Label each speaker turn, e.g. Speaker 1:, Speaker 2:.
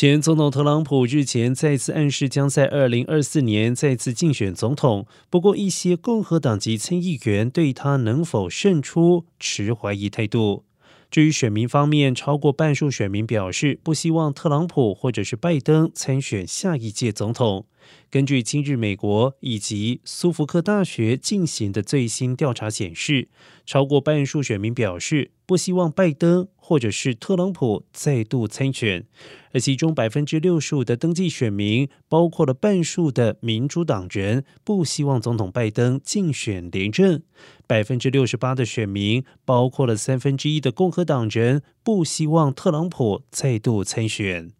Speaker 1: 前总统特朗普日前再次暗示将在二零二四年再次竞选总统，不过一些共和党籍参议员对他能否胜出持怀疑态度。至于选民方面，超过半数选民表示不希望特朗普或者是拜登参选下一届总统。根据今日美国以及苏福克大学进行的最新调查显示，超过半数选民表示不希望拜登或者是特朗普再度参选，而其中百分之六十五的登记选民，包括了半数的民主党人，不希望总统拜登竞选连任；百分之六十八的选民，包括了三分之一的共和党人，不希望特朗普再度参选。